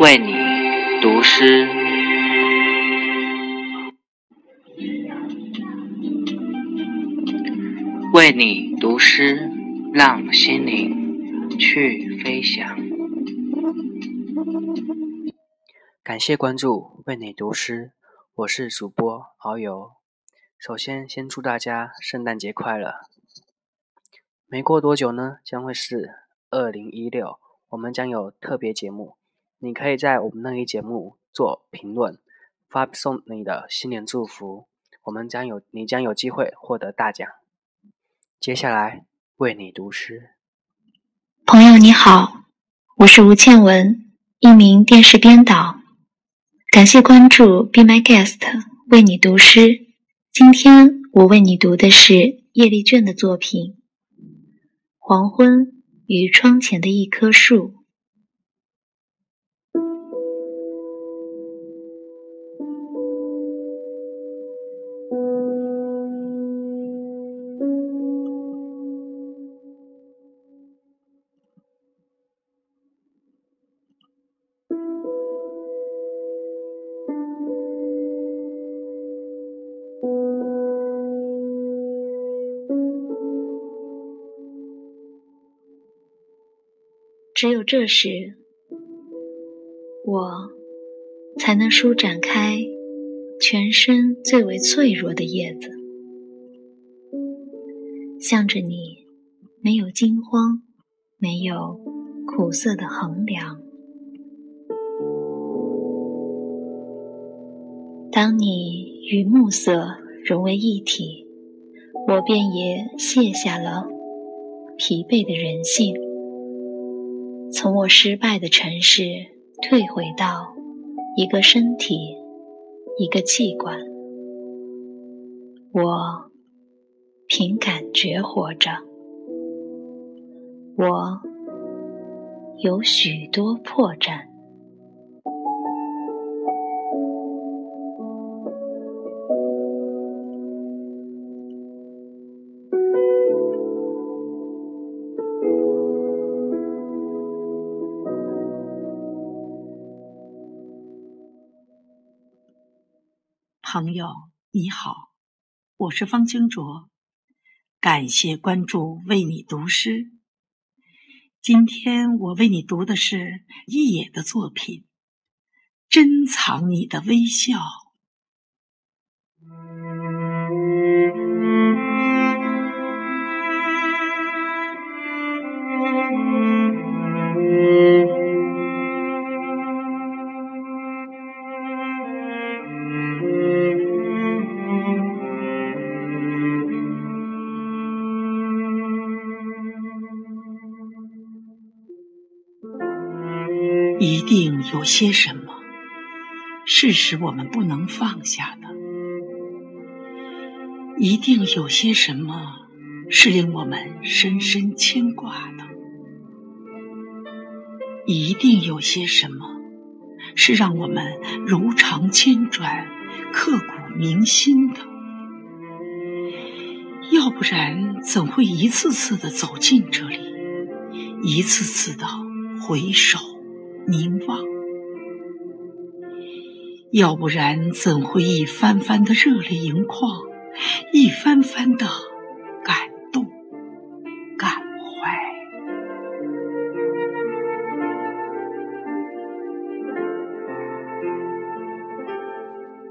为你读诗，为你读诗，让心灵去飞翔。感谢关注，为你读诗，我是主播遨游。首先，先祝大家圣诞节快乐！没过多久呢，将会是二零一六，我们将有特别节目。你可以在我们那一节目做评论，发送你的新年祝福，我们将有你将有机会获得大奖。接下来为你读诗，朋友你好，我是吴倩文，一名电视编导。感谢关注，Be My Guest，为你读诗。今天我为你读的是叶丽娟的作品《黄昏与窗前的一棵树》。只有这时，我才能舒展开全身最为脆弱的叶子，向着你，没有惊慌，没有苦涩的衡量。当你与暮色融为一体，我便也卸下了疲惫的人性。从我失败的城市退回到一个身体，一个器官，我凭感觉活着。我有许多破绽。朋友你好，我是方清卓，感谢关注，为你读诗。今天我为你读的是一野的作品《珍藏你的微笑》。一定有些什么是使我们不能放下的，一定有些什么是令我们深深牵挂的，一定有些什么是让我们如肠千转、刻骨铭心的。要不然，怎会一次次的走进这里，一次次的回首？凝望，要不然怎会一番番的热泪盈眶，一番番的感动感怀？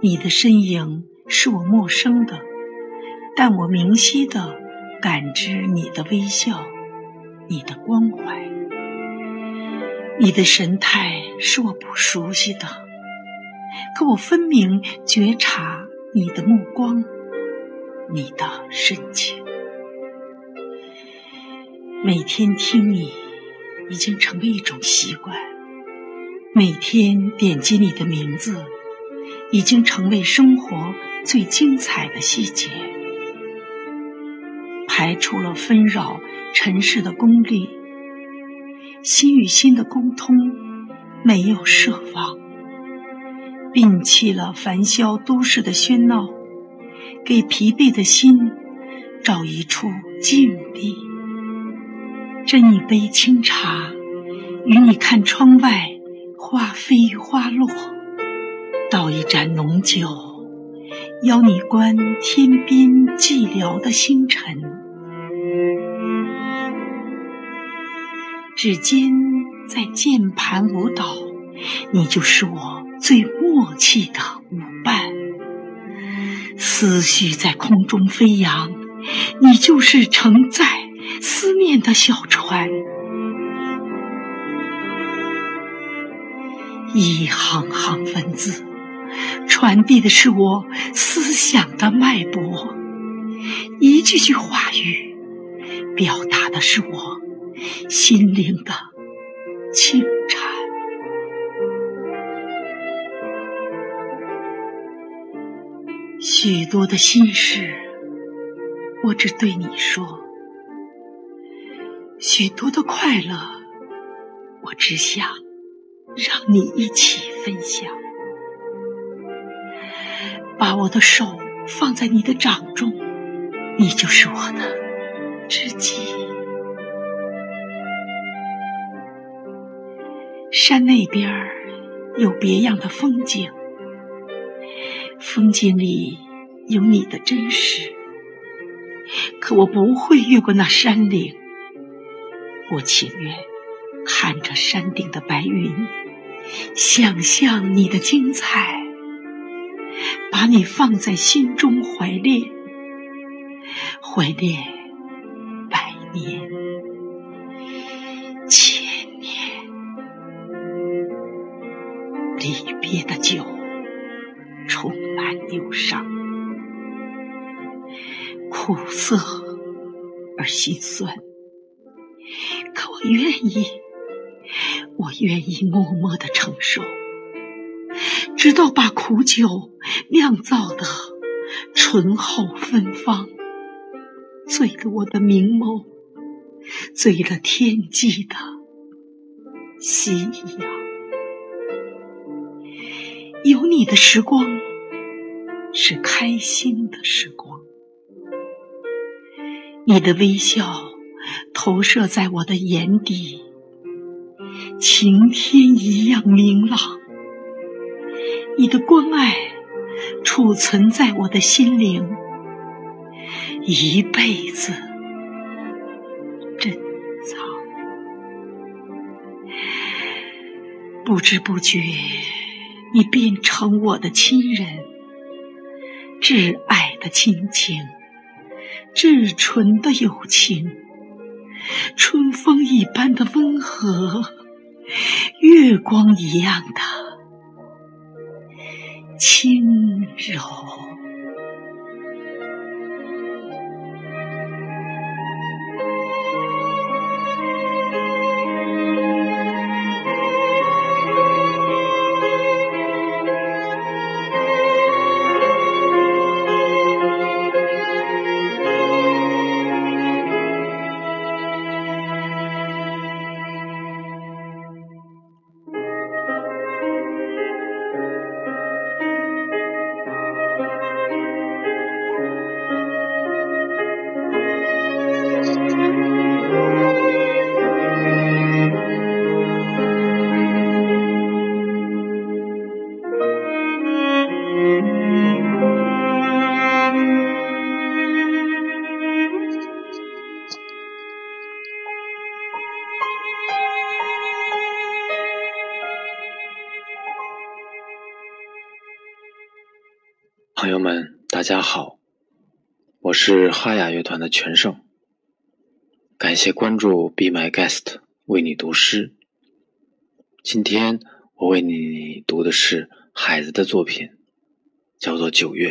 你的身影是我陌生的，但我明晰的感知你的微笑，你的关怀。你的神态是我不熟悉的，可我分明觉察你的目光，你的深情。每天听你已经成为一种习惯，每天点击你的名字已经成为生活最精彩的细节，排除了纷扰尘世的功利。心与心的沟通没有奢望，摒弃了繁嚣都市的喧闹，给疲惫的心找一处静地。斟一杯清茶，与你看窗外花飞花落，倒一盏浓酒，邀你观天边寂寥的星辰。指尖在键盘舞蹈，你就是我最默契的舞伴。思绪在空中飞扬，你就是承载思念的小船。一行行文字，传递的是我思想的脉搏；一句句话语，表达的是我心灵的清颤。许多的心事，我只对你说；许多的快乐，我只想。让你一起分享，把我的手放在你的掌中，你就是我的知己。山那边有别样的风景，风景里有你的真实，可我不会越过那山岭，我情愿。看着山顶的白云，想象你的精彩，把你放在心中怀恋，怀恋百年、涩而心酸，可我愿意。我愿意默默的承受，直到把苦酒酿造的醇厚芬芳，醉了我的明眸，醉了天际的夕阳。有你的时光是开心的时光，你的微笑投射在我的眼底。晴天一样明朗，你的关爱储存在我的心灵，一辈子珍藏。不知不觉，你变成我的亲人，挚爱的亲情，至纯的友情，春风一般的温和。月光一样的轻柔。大家好，我是哈雅乐团的全胜。感谢关注，Be My Guest，为你读诗。今天我为你读的是海子的作品，叫做《九月》。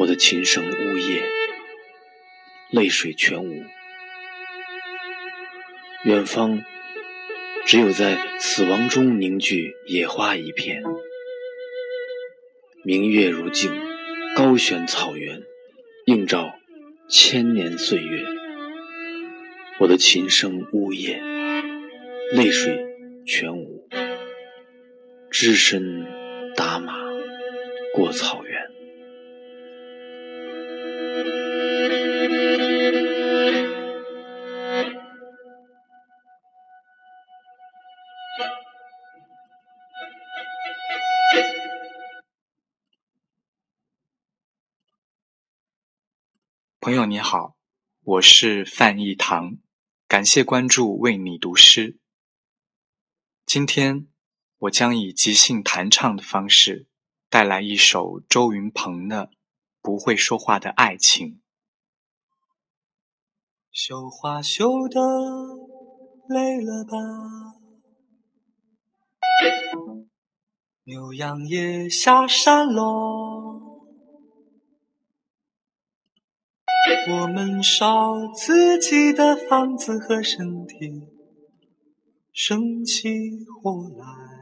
我的琴声呜咽，泪水全无。远方只有在死亡中凝聚野花一片。明月如镜，高悬草原，映照千年岁月。我的琴声呜咽，泪水全无。只身打马过草朋友你好，我是范义堂，感谢关注，为你读诗。今天我将以即兴弹唱的方式，带来一首周云鹏的《不会说话的爱情》。绣花绣的累了吧，牛羊也下山喽。我们烧自己的房子和身体，生起火来。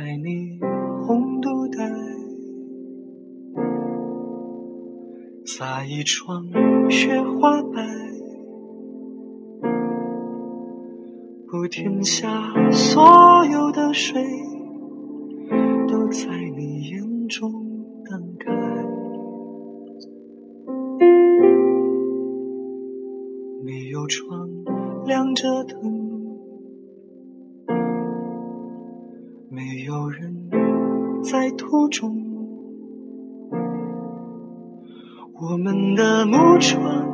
在你红肚带。撒一床雪花白，铺天下所有的水都在你眼中荡开。没有窗，亮着灯，在途中。我们的木船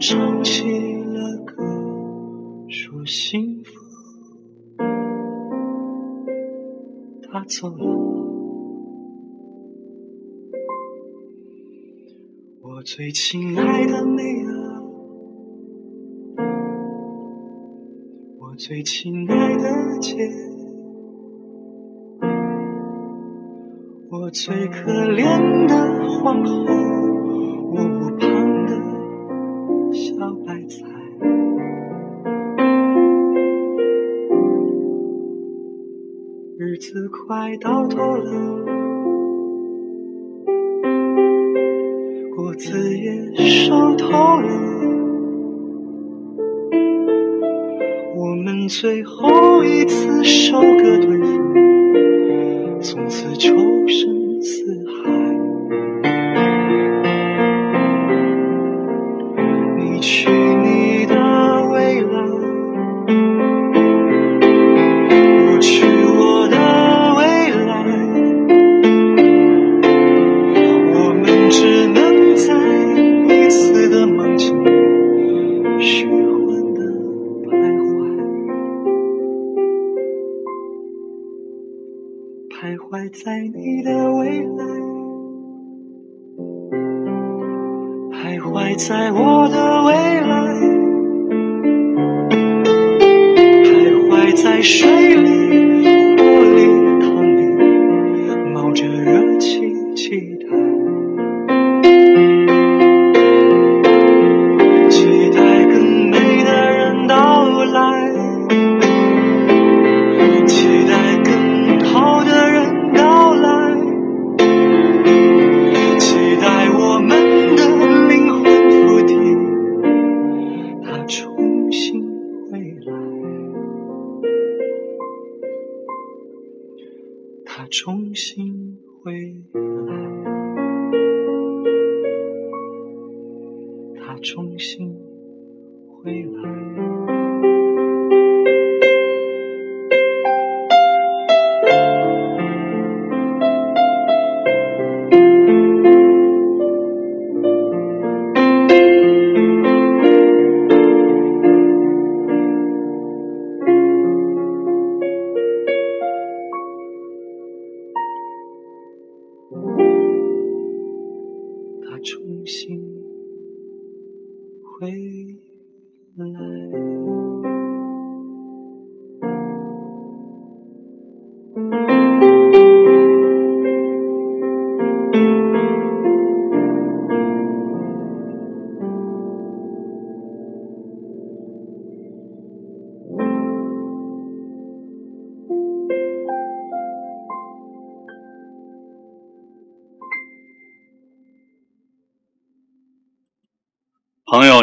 唱起了歌，说幸福。他走了，我最亲爱的妹啊，我最亲爱的姐，最可怜的皇后。我屋旁的小白菜，日子快到头了，果子也熟透了，我们最后一次收割对方，从此就在你的未来，徘徊在我的未来，徘徊在水里、他重新回来。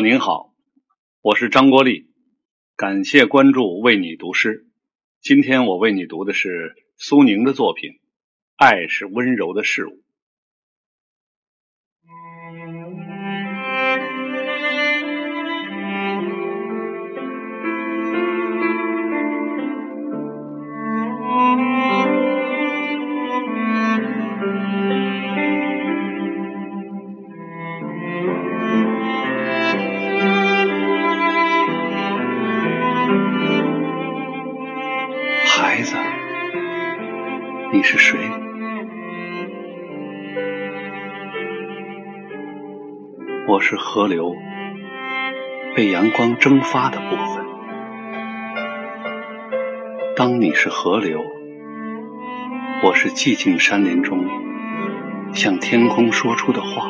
您好，我是张国立，感谢关注，为你读诗。今天我为你读的是苏宁的作品《爱是温柔的事物》。你是谁？我是河流，被阳光蒸发的部分。当你是河流，我是寂静山林中向天空说出的话。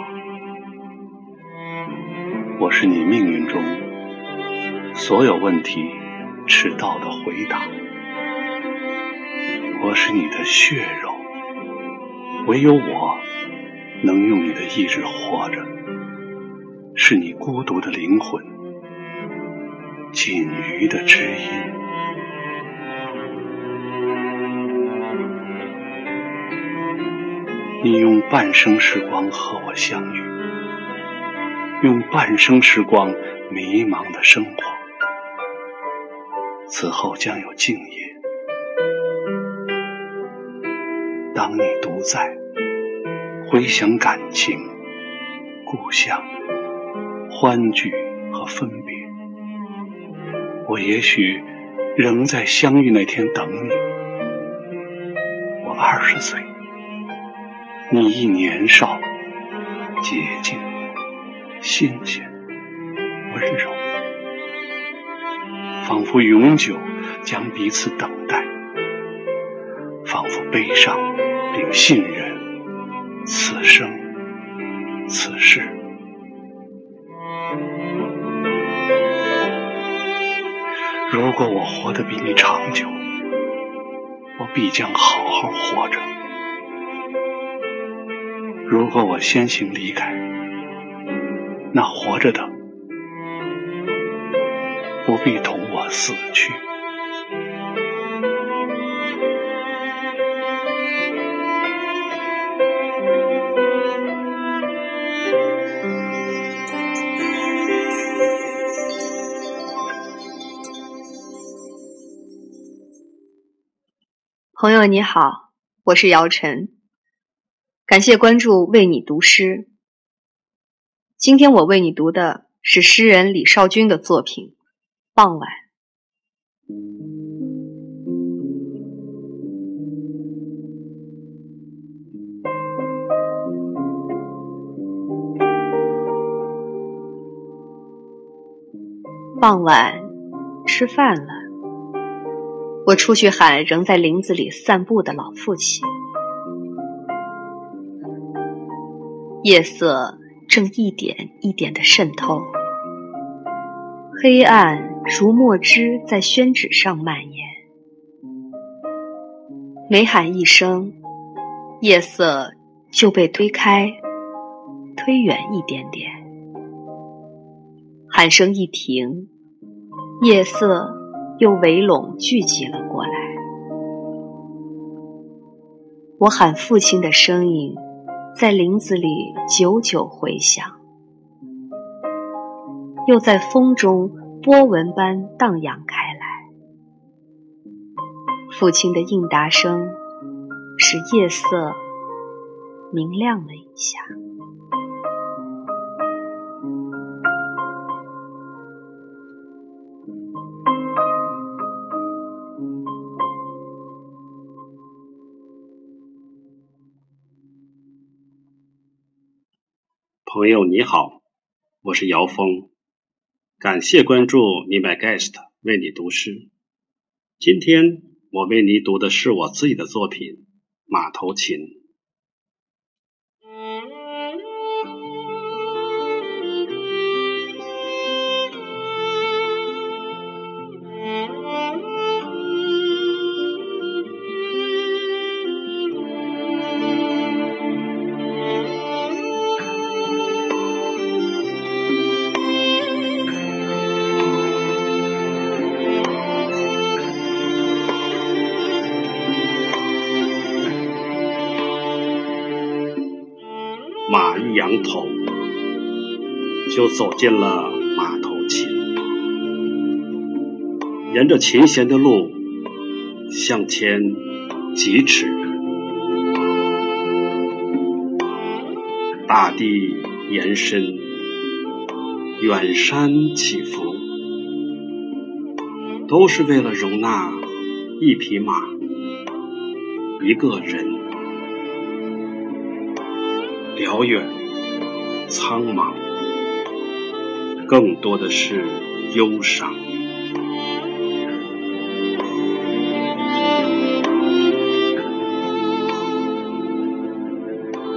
我是你命运中所有问题迟到的回答。我是你的血肉，唯有我能用你的意志活着。是你孤独的灵魂，仅余的知音。你用半生时光和我相遇，用半生时光迷茫的生活，此后将有静夜。当你独在，回想感情、故乡、欢聚和分别，我也许仍在相遇那天等你。我二十岁，你亦年少、洁净、新鲜、温柔，仿佛永久将彼此等待，仿佛悲伤。信任此生此世。如果我活得比你长久，我必将好好活着；如果我先行离开，那活着的不必同我死去。朋友你好，我是姚晨，感谢关注，为你读诗。今天我为你读的是诗人李少君的作品《傍晚》。傍晚，吃饭了。我出去喊仍在林子里散步的老父亲。夜色正一点一点的渗透，黑暗如墨汁在宣纸上蔓延。每喊一声，夜色就被推开，推远一点点。喊声一停，夜色。又围拢聚集了过来。我喊父亲的声音，在林子里久久回响，又在风中波纹般荡漾开来。父亲的应答声，使夜色明亮了一下。朋友你好，我是姚峰，感谢关注 Me My Guest 为你读诗。今天我为你读的是我自己的作品《马头琴》。头，就走进了马头琴。沿着琴弦的路向前几尺，大地延伸，远山起伏，都是为了容纳一匹马，一个人。辽远、苍茫，更多的是忧伤。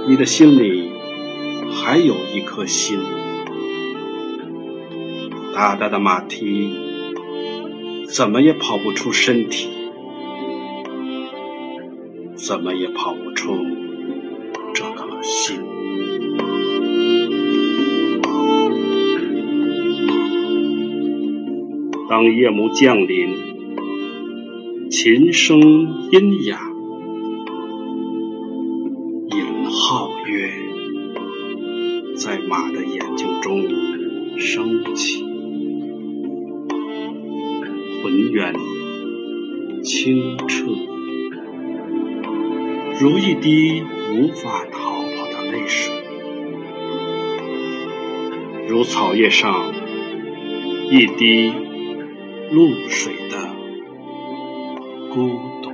你的心里还有一颗心，大大的马蹄怎么也跑不出身体，怎么也跑不出这颗心。当夜幕降临，琴声阴哑，一轮皓月在马的眼睛中升起，浑圆清澈，如一滴无法逃跑的泪水，如草叶上一滴。露水的孤独。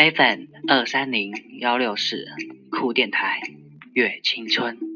FM 二三零幺六四酷电台，月青春。